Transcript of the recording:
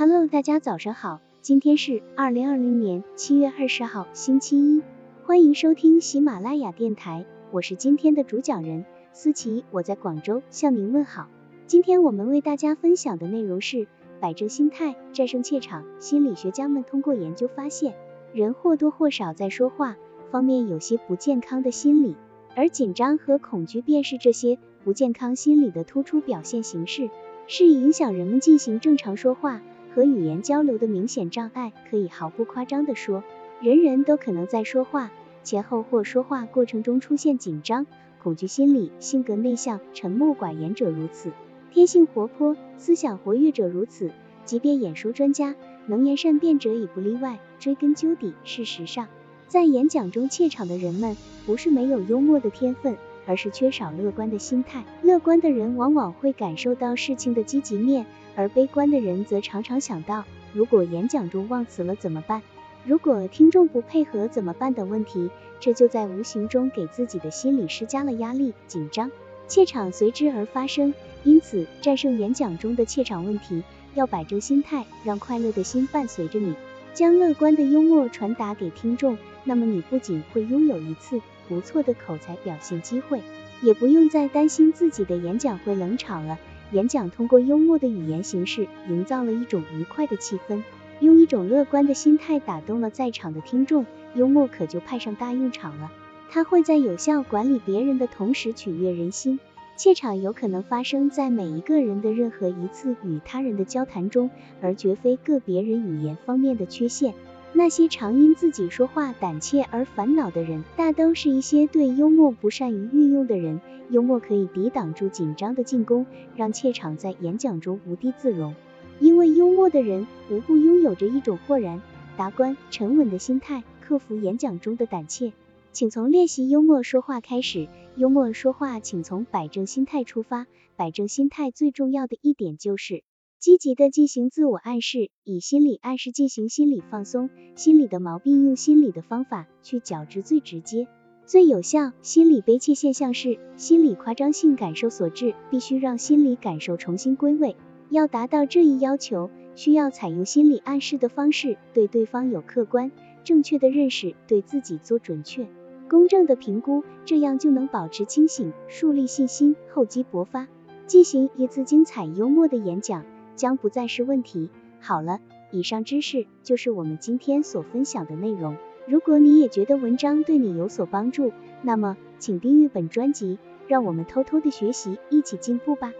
Hello，大家早上好，今天是二零二零年七月二十号，星期一，欢迎收听喜马拉雅电台，我是今天的主讲人思琪，我在广州向您问好。今天我们为大家分享的内容是摆正心态，战胜怯场。心理学家们通过研究发现，人或多或少在说话方面有些不健康的心理，而紧张和恐惧便是这些不健康心理的突出表现形式，是影响人们进行正常说话。和语言交流的明显障碍，可以毫不夸张地说，人人都可能在说话前后或说话过程中出现紧张、恐惧心理。性格内向、沉默寡言者如此，天性活泼、思想活跃者如此，即便演说专家、能言善辩者也不例外。追根究底，事实上，在演讲中怯场的人们，不是没有幽默的天分，而是缺少乐观的心态。乐观的人往往会感受到事情的积极面。而悲观的人则常常想到，如果演讲中忘词了怎么办？如果听众不配合怎么办等问题，这就在无形中给自己的心理施加了压力，紧张、怯场随之而发生。因此，战胜演讲中的怯场问题，要摆正心态，让快乐的心伴随着你，将乐观的幽默传达给听众。那么，你不仅会拥有一次不错的口才表现机会，也不用再担心自己的演讲会冷场了。演讲通过幽默的语言形式，营造了一种愉快的气氛，用一种乐观的心态打动了在场的听众，幽默可就派上大用场了。它会在有效管理别人的同时取悦人心。怯场有可能发生在每一个人的任何一次与他人的交谈中，而绝非个别人语言方面的缺陷。那些常因自己说话胆怯而烦恼的人，大都是一些对幽默不善于运用的人。幽默可以抵挡住紧张的进攻，让怯场在演讲中无地自容。因为幽默的人无不拥有着一种豁然、达观、沉稳的心态，克服演讲中的胆怯。请从练习幽默说话开始。幽默说话，请从摆正心态出发。摆正心态最重要的一点就是。积极的进行自我暗示，以心理暗示进行心理放松，心理的毛病用心理的方法去矫治最直接、最有效。心理悲切现象是心理夸张性感受所致，必须让心理感受重新归位。要达到这一要求，需要采用心理暗示的方式，对对方有客观正确的认识，对自己做准确公正的评估，这样就能保持清醒，树立信心，厚积薄发，进行一次精彩幽默的演讲。将不再是问题。好了，以上知识就是我们今天所分享的内容。如果你也觉得文章对你有所帮助，那么请订阅本专辑，让我们偷偷的学习，一起进步吧。